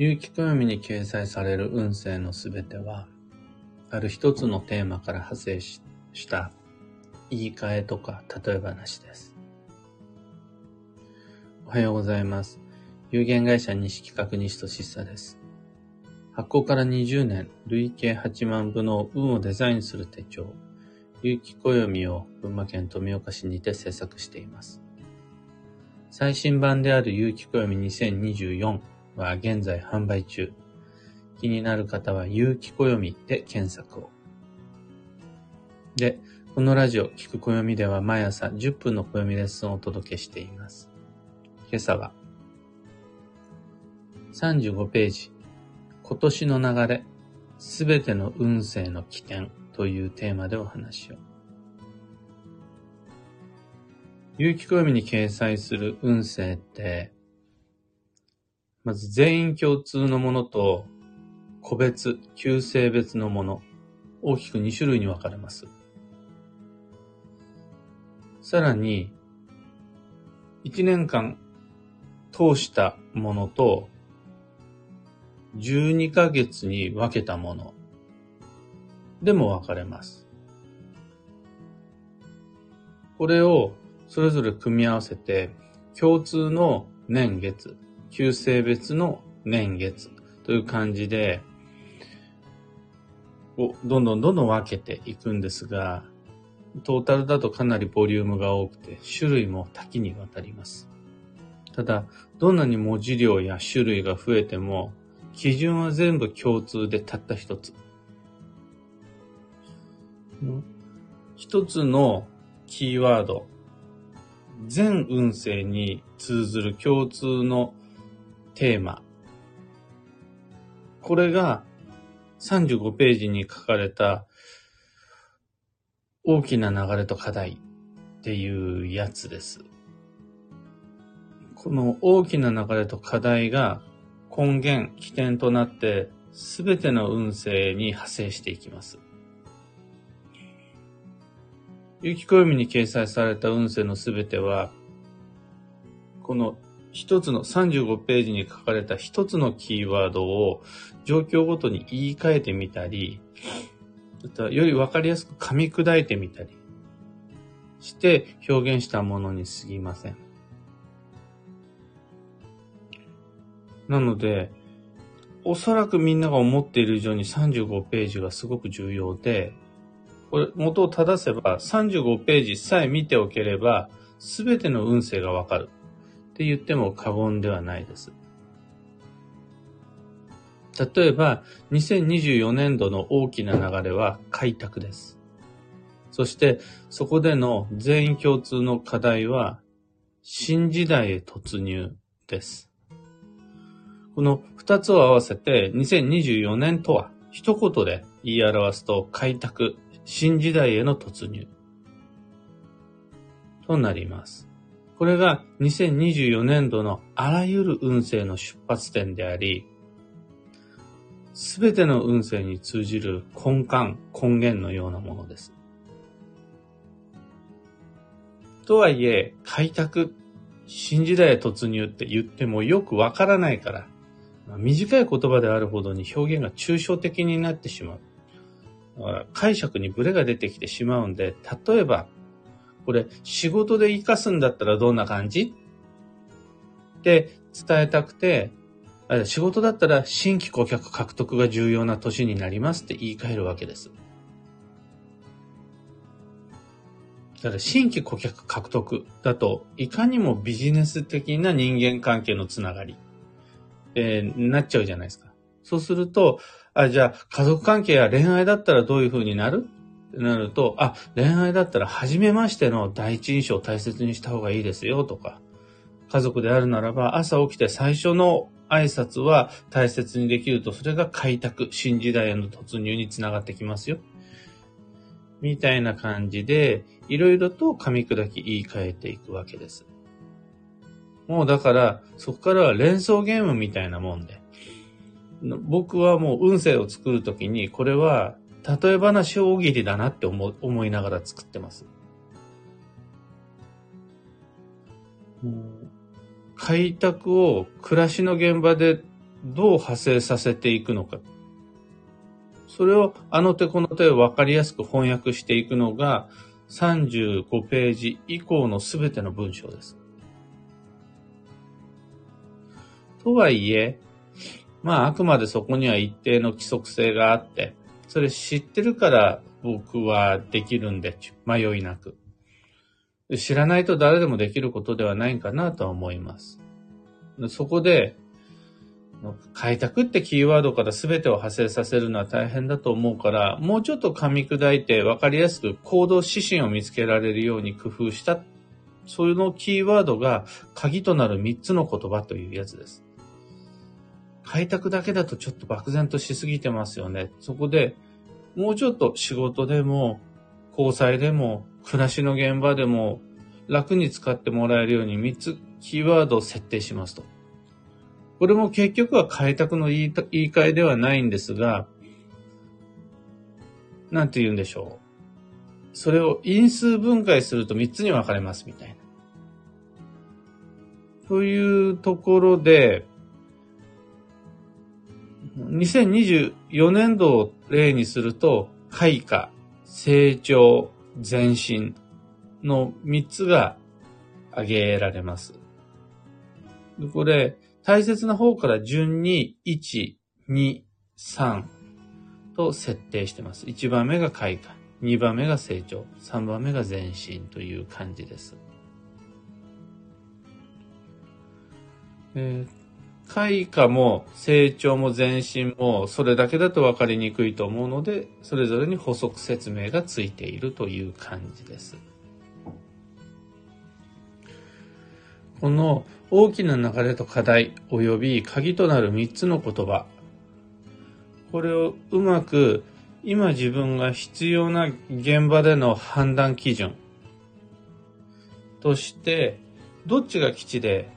有機暦に掲載される運勢のすべては、ある一つのテーマから派生した言い換えとか例え話です。おはようございます。有限会社西企画西俊久です。発行から20年、累計8万部の運をデザインする手帳、有機暦を群馬県富岡市にて制作しています。最新版である有機暦2024は現在販売中。気になる方は、有機暦で検索を。で、このラジオ、聞く暦では毎朝10分の暦レッスンをお届けしています。今朝は、35ページ、今年の流れ、すべての運勢の起点というテーマでお話を。有機暦に掲載する運勢って、まず全員共通のものと個別、旧性別のもの、大きく2種類に分かれます。さらに、1年間通したものと、12ヶ月に分けたものでも分かれます。これをそれぞれ組み合わせて、共通の年月、旧性別の年月という感じで、をどんどんどんどん分けていくんですが、トータルだとかなりボリュームが多くて、種類も多岐にわたります。ただ、どんなに文字量や種類が増えても、基準は全部共通でたった一つ。一つのキーワード、全運勢に通ずる共通のテーマ。これが35ページに書かれた大きな流れと課題っていうやつです。この大きな流れと課題が根源、起点となってすべての運勢に派生していきます。有機暦に掲載された運勢のすべては、この一つの35ページに書かれた一つのキーワードを状況ごとに言い換えてみたり、よりわかりやすく噛み砕いてみたりして表現したものに過ぎません。なので、おそらくみんなが思っている以上に35ページがすごく重要で、これ元を正せば35ページさえ見ておければ、すべての運勢がわかるって言っても過言ではないです。例えば、2024年度の大きな流れは開拓です。そして、そこでの全員共通の課題は、新時代へ突入です。この二つを合わせて、2024年とは、一言で言い表すと、開拓、新時代への突入となります。これが2024年度のあらゆる運勢の出発点であり、すべての運勢に通じる根幹、根源のようなものです。とはいえ、開拓、新時代突入って言ってもよくわからないから、短い言葉であるほどに表現が抽象的になってしまう。解釈にブレが出てきてしまうんで、例えば、これ仕事で活かすんだったらどんな感じ？って伝えたくて、仕事だったら新規顧客獲得が重要な年になりますって言い換えるわけです。だから新規顧客獲得だと、いかにもビジネス的な人間関係のつながり、えー、なっちゃうじゃないですか。そうすると、あ、じゃあ家族関係や恋愛だったらどういう風になる？ってなると、あ、恋愛だったら初めましての第一印象を大切にした方がいいですよとか、家族であるならば朝起きて最初の挨拶は大切にできると、それが開拓、新時代への突入につながってきますよ。みたいな感じで、いろいろと噛み砕き言い換えていくわけです。もうだから、そこからは連想ゲームみたいなもんで。僕はもう運勢を作るときに、これは、例え話大喜利だなって思思いながら作ってます。開拓を暮らしの現場でどう派生させていくのか。それをあの手この手を分かりやすく翻訳していくのが35ページ以降のすべての文章です。とはいえ、まああくまでそこには一定の規則性があって、それ知ってるから僕はできるんで、迷いなく。知らないと誰でもできることではないかなとは思います。そこで、開拓ってキーワードから全てを派生させるのは大変だと思うから、もうちょっと噛み砕いて分かりやすく行動指針を見つけられるように工夫した、そのキーワードが鍵となる3つの言葉というやつです。開拓だけだとちょっと漠然としすぎてますよね。そこでもうちょっと仕事でも、交際でも、暮らしの現場でも楽に使ってもらえるように3つキーワードを設定しますと。これも結局は開拓の言い言い換えではないんですが、なんて言うんでしょう。それを因数分解すると3つに分かれますみたいな。というところで、2024年度を例にすると、開花、成長、前進の3つが挙げられます。これ、大切な方から順に1、2、3と設定してます。1番目が開花、2番目が成長、3番目が前進という感じです。開花も成長も前進もそれだけだと分かりにくいと思うので、それぞれに補足説明がついているという感じです。この大きな流れと課題及び鍵となる3つの言葉。これをうまく今自分が必要な現場での判断基準として、どっちが基地で、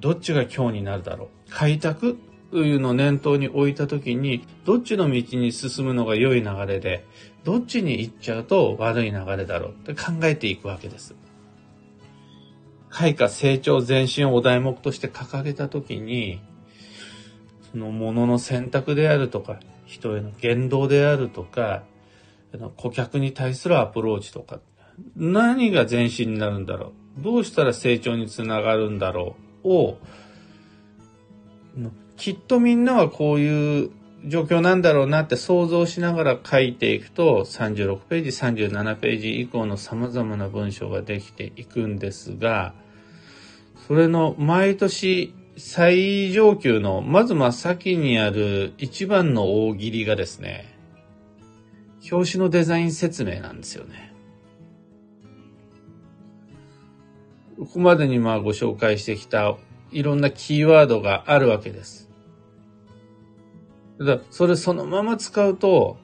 どっちが今日になるだろう。開拓というのを念頭に置いたときに、どっちの道に進むのが良い流れで、どっちに行っちゃうと悪い流れだろうって考えていくわけです。開花成長前進をお題目として掲げたときに、そのものの選択であるとか、人への言動であるとか、顧客に対するアプローチとか、何が前進になるんだろうどうしたら成長につながるんだろうを、きっとみんなはこういう状況なんだろうなって想像しながら書いていくと、36ページ、37ページ以降の様々な文章ができていくんですが、それの毎年最上級の、まず真っ先にある一番の大喜利がですね、表紙のデザイン説明なんですよね。ここまでにまあご紹介してきたいろんなキーワードがあるわけです。だそれそのまま使うと、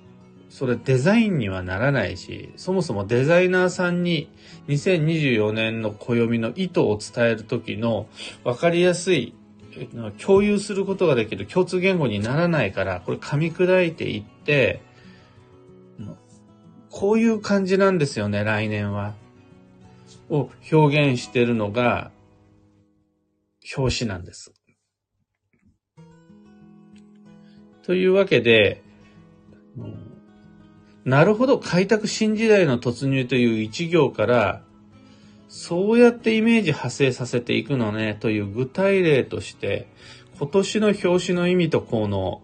それデザインにはならないし、そもそもデザイナーさんに2024年の暦の意図を伝えるときの分かりやすい、共有することができる共通言語にならないから、これ噛み砕いていって、こういう感じなんですよね、来年は。を表現してるのが表紙なんです。というわけで、なるほど、開拓新時代の突入という一行から、そうやってイメージ派生させていくのね、という具体例として、今年の表紙の意味と効能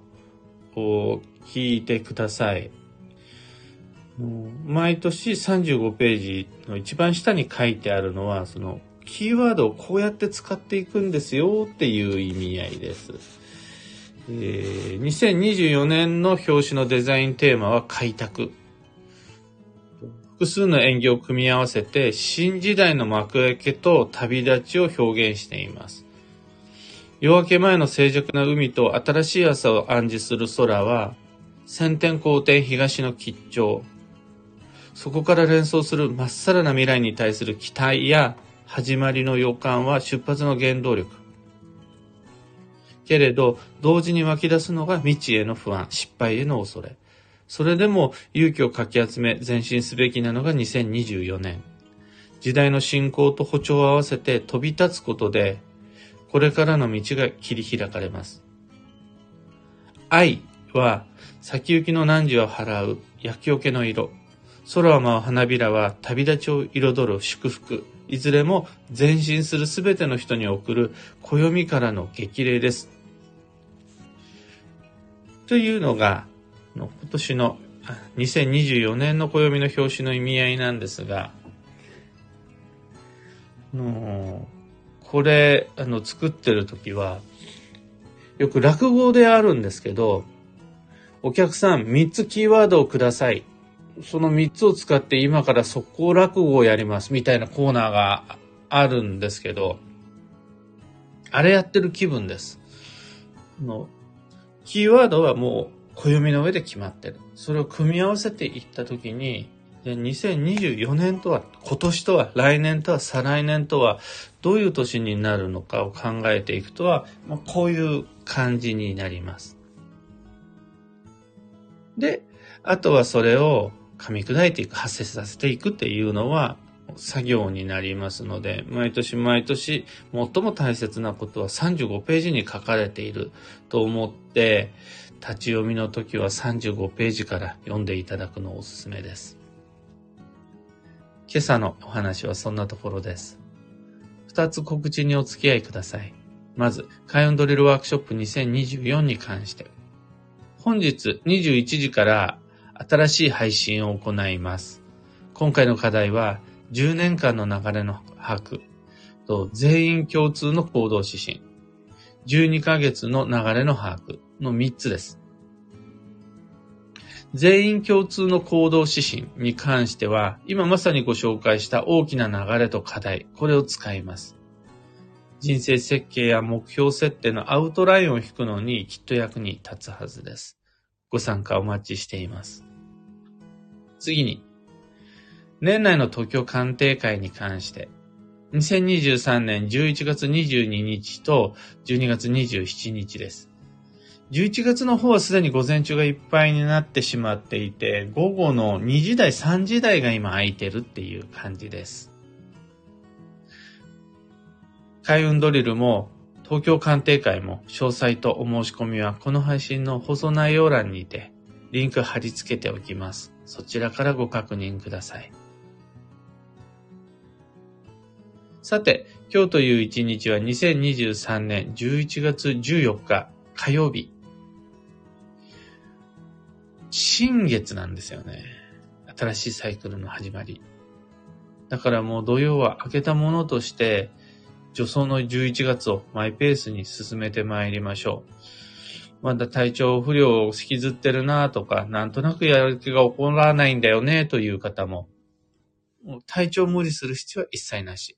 を聞いてください。毎年35ページの一番下に書いてあるのは、そのキーワードをこうやって使っていくんですよっていう意味合いです。えー、2024年の表紙のデザインテーマは開拓。複数の演技を組み合わせて新時代の幕開けと旅立ちを表現しています。夜明け前の静寂な海と新しい朝を暗示する空は、先天後天東の吉兆。そこから連想するまっさらな未来に対する期待や始まりの予感は出発の原動力。けれど、同時に湧き出すのが未知への不安、失敗への恐れ。それでも勇気をかき集め前進すべきなのが2024年。時代の進行と歩調を合わせて飛び立つことで、これからの道が切り開かれます。愛は先行きの汝を払う焼き桶の色。空を舞う花びらは旅立ちを彩る祝福。いずれも前進するすべての人に送る暦からの激励です。というのが、今年の2024年の暦の表紙の意味合いなんですが、のこれ、あの、作ってる時は、よく落語であるんですけど、お客さん3つキーワードをください。その3つを使って今から速攻落語をやりますみたいなコーナーがあるんですけど、あれやってる気分です。のキーワードはもう暦の上で決まってる。それを組み合わせていったときに、2024年とは、今年とは、来年とは、再来年とは、どういう年になるのかを考えていくとは、まあ、こういう感じになります。で、あとはそれを噛み砕いていく、発生させていくっていうのは、作業になりますので、毎年毎年最も大切なことは35ページに書かれていると思って、立ち読みの時は35ページから読んでいただくのをおすすめです。今朝のお話はそんなところです。二つ告知にお付き合いください。まず、開運ドリルワークショップ2024に関して。本日21時から新しい配信を行います。今回の課題は、10年間の流れの把握と全員共通の行動指針、12ヶ月の流れの把握の3つです。全員共通の行動指針に関しては、今まさにご紹介した大きな流れと課題、これを使います。人生設計や目標設定のアウトラインを引くのにきっと役に立つはずです。ご参加お待ちしています。次に、年内の東京鑑定会に関して、2023年11月22日と12月27日です。11月の方はすでに午前中がいっぱいになってしまっていて、午後の2時台、3時台が今空いてるっていう感じです。開運ドリルも東京鑑定会も詳細とお申し込みはこの配信の放送内容欄にてリンク貼り付けておきます。そちらからご確認ください。さて、今日という一日は2023年11月14日火曜日。新月なんですよね。新しいサイクルの始まり。だからもう土曜は明けたものとして、助走の11月をマイペースに進めてまいりましょう。まだ体調不良を引きずってるなとか、なんとなくやる気が起こらないんだよねという方も、も体調無理する必要は一切なし。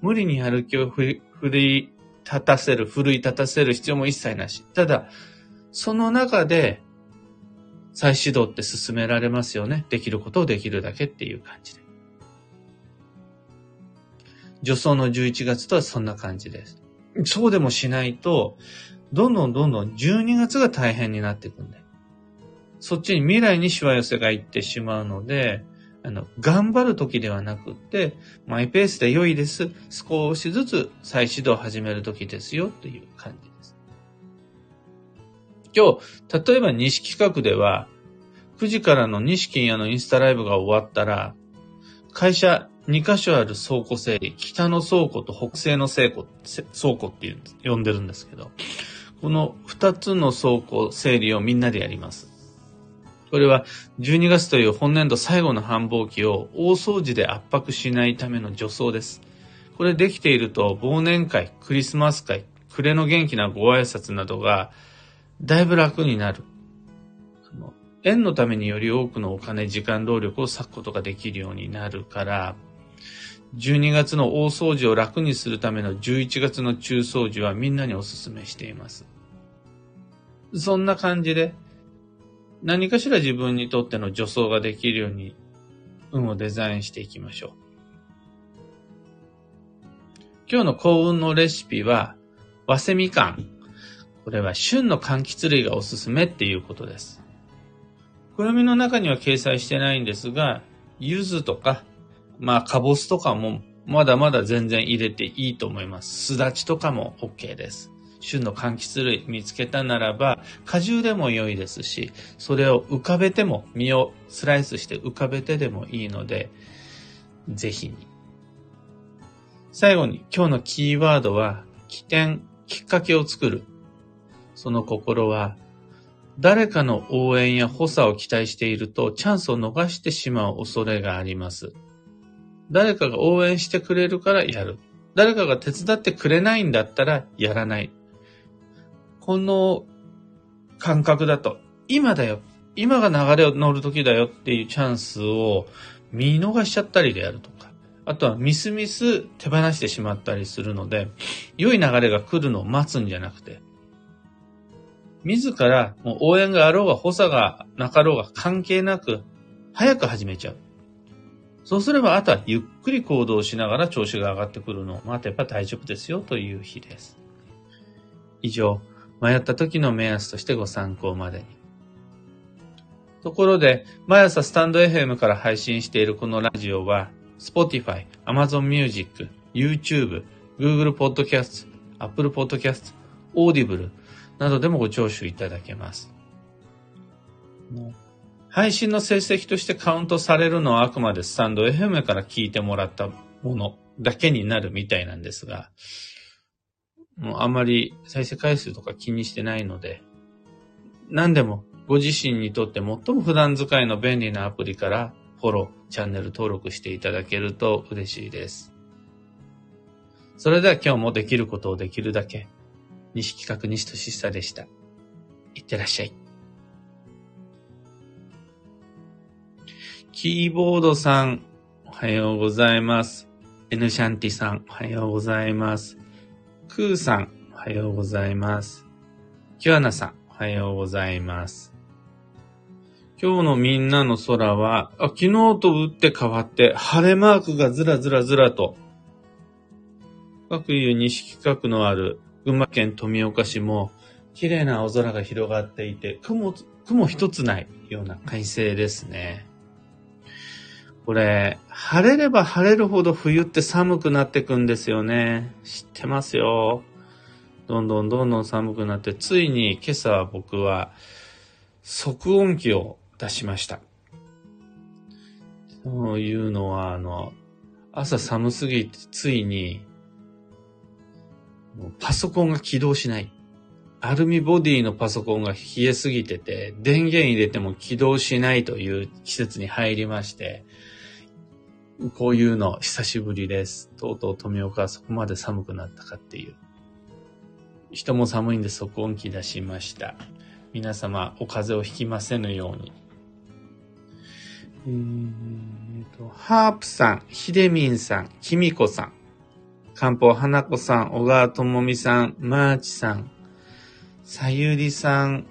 無理にやる気を振り立たせる、奮い立たせる必要も一切なし。ただ、その中で再始動って進められますよね。できることをできるだけっていう感じで。助走の11月とはそんな感じです。そうでもしないと、どんどんどんどん12月が大変になっていくんで。そっちに未来にしわ寄せがいってしまうので、あの、頑張る時ではなくって、マイペースで良いです。少しずつ再始動を始める時ですよ、という感じです。今日、例えば西企画では、9時からの西金屋のインスタライブが終わったら、会社2箇所ある倉庫整理、北の倉庫と北西の倉庫、倉庫って呼んでるんですけど、この2つの倉庫整理をみんなでやります。これは12月という本年度最後の繁忙期を大掃除で圧迫しないための助走です。これできていると忘年会、クリスマス会、暮れの元気なご挨拶などがだいぶ楽になる。縁のためにより多くのお金、時間、労力を割くことができるようになるから、12月の大掃除を楽にするための11月の中掃除はみんなにお勧めしています。そんな感じで、何かしら自分にとっての助走ができるように、運をデザインしていきましょう。今日の幸運のレシピは、和セみかん。これは旬の柑橘類がおすすめっていうことです。暦の中には掲載してないんですが、柚子とかまあ、かぼすとかもまだまだ全然入れていいと思います。すだちとかも OK です。旬の柑橘類見つけたならば、果汁でも良いですし、それを浮かべても、実をスライスして浮かべてでもいいので、ぜひに。最後に今日のキーワードは、起点、きっかけを作る。その心は、誰かの応援や補佐を期待しているとチャンスを逃してしまう恐れがあります。誰かが応援してくれるからやる。誰かが手伝ってくれないんだったらやらない。この感覚だと、今だよ。今が流れを乗る時だよっていうチャンスを見逃しちゃったりであるとか、あとはミスミス手放してしまったりするので、良い流れが来るのを待つんじゃなくて、自らもう応援があろうが補佐がなかろうが関係なく、早く始めちゃう。そうすれば、あとはゆっくり行動しながら調子が上がってくるのを待てば大丈夫ですよという日です。以上、迷った時の目安としてご参考までに。ところで、毎朝スタンド FM から配信しているこのラジオは、Spotify、Amazon Music、YouTube、Google Podcast、Apple Podcast、Audible などでもご聴取いただけます。配信の成績としてカウントされるのはあくまでスタンド FM から聞いてもらったものだけになるみたいなんですが、もうあまり再生回数とか気にしてないので、何でもご自身にとって最も普段使いの便利なアプリからフォロー、チャンネル登録していただけると嬉しいです。それでは今日もできることをできるだけ、西企画西俊久でした。いってらっしゃい。キーボードさん、おはようございます。エヌシャンティさん、おはようございます。クーさん、おはようございます。キュアナさん、おはようございます。今日のみんなの空は、あ昨日と打って変わって、晴れマークがずらずらずらと、各有西企画のある群馬県富岡市も、綺麗な青空が広がっていて、雲、雲一つないような快晴ですね。これ、晴れれば晴れるほど冬って寒くなってくんですよね。知ってますよ。どんどんどんどん寒くなって、ついに今朝僕は即音機を出しました。そういうのは、あの、朝寒すぎてついに、パソコンが起動しない。アルミボディのパソコンが冷えすぎてて、電源入れても起動しないという季節に入りまして、こういうの久しぶりです。とうとう富岡はそこまで寒くなったかっていう。人も寒いんで即音機出しました。皆様お風邪をひきませぬように。えーと、ハープさん、ひでみんさん、きみこさん、漢方花子さん、小川智美さん、マーチさん、さゆりさん、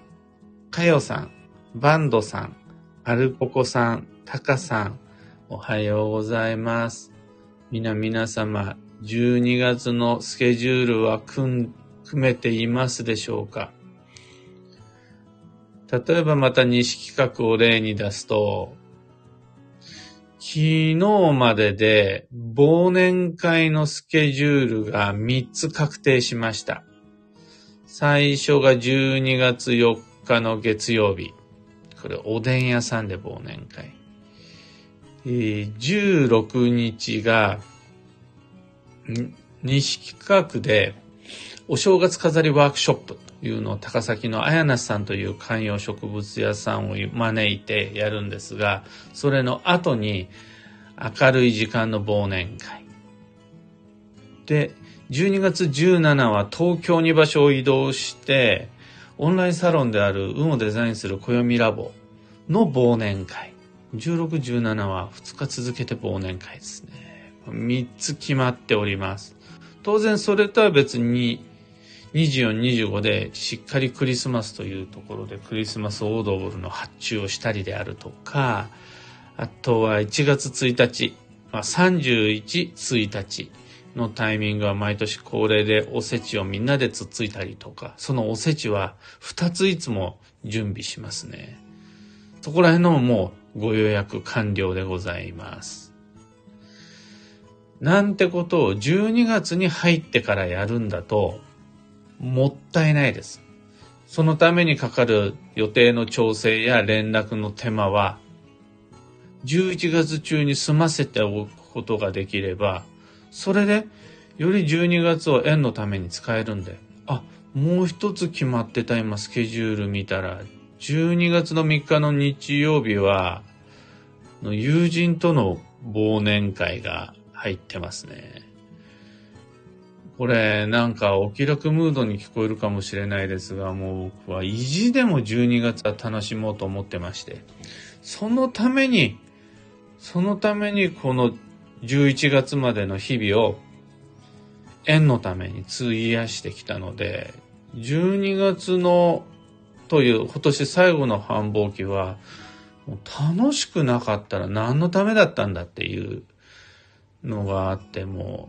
かよさん、バンドさん、アルポコさん、タカさん、おはようございます。皆皆様、12月のスケジュールは組めていますでしょうか？例えばまた西企画を例に出すと、昨日までで忘年会のスケジュールが3つ確定しました。最初が12月4日の月曜日。これおでん屋さんで忘年会。え、16日が、西企画でお正月飾りワークショップというのを高崎の綾梨さんという観葉植物屋さんを招いてやるんですが、それの後に明るい時間の忘年会。で、12月17は東京に場所を移動して、オンラインサロンである運をデザインする暦ラボの忘年会。16、17は2日続けて忘年会ですね。3つ決まっております。当然それとは別に24、25でしっかりクリスマスというところでクリスマスオードブルの発注をしたりであるとか、あとは1月1日、まあ、31、1日のタイミングは毎年恒例でおせちをみんなでつっついたりとか、そのおせちは2ついつも準備しますね。そこら辺のもうご予約完了でございます。なんてことを12月に入ってからやるんだと、もったいないです。そのためにかかる予定の調整や連絡の手間は、11月中に済ませておくことができれば、それでより12月を円のために使えるんで、あ、もう一つ決まってた今スケジュール見たら、12月の3日の日曜日は、友人との忘年会が入ってますね。これ、なんかお気楽ムードに聞こえるかもしれないですが、もう僕は意地でも12月は楽しもうと思ってまして、そのために、そのためにこの11月までの日々を縁のために費やしてきたので、12月のという今年最後の繁忙期は、楽しくなかったら何のためだったんだっていうのがあっても、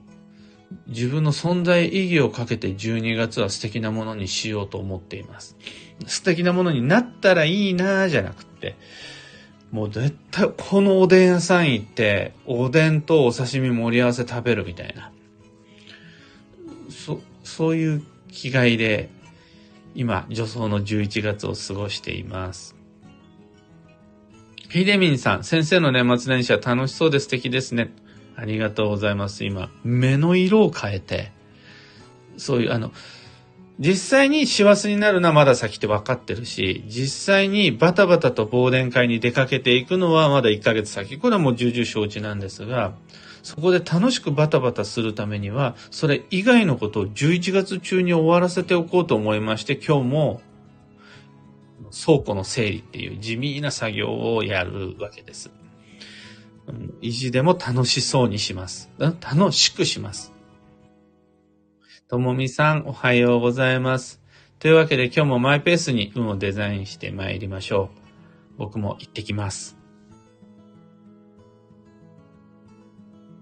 自分の存在意義をかけて12月は素敵なものにしようと思っています。素敵なものになったらいいなぁじゃなくて、もう絶対このおでん屋さん行って、おでんとお刺身盛り合わせ食べるみたいな。そ、そういう気概で、今、女装の11月を過ごしています。ひでみんさん、先生の年末年始は楽しそうで素敵ですね。ありがとうございます。今、目の色を変えて、そういう、あの、実際に師走になるのはまだ先って分かってるし、実際にバタバタと忘年会に出かけていくのはまだ1ヶ月先。これはもう重々承知なんですが、そこで楽しくバタバタするためには、それ以外のことを11月中に終わらせておこうと思いまして、今日も倉庫の整理っていう地味な作業をやるわけです。意地でも楽しそうにします。楽しくします。ともみさん、おはようございます。というわけで今日もマイペースに運をデザインして参りましょう。僕も行ってきます。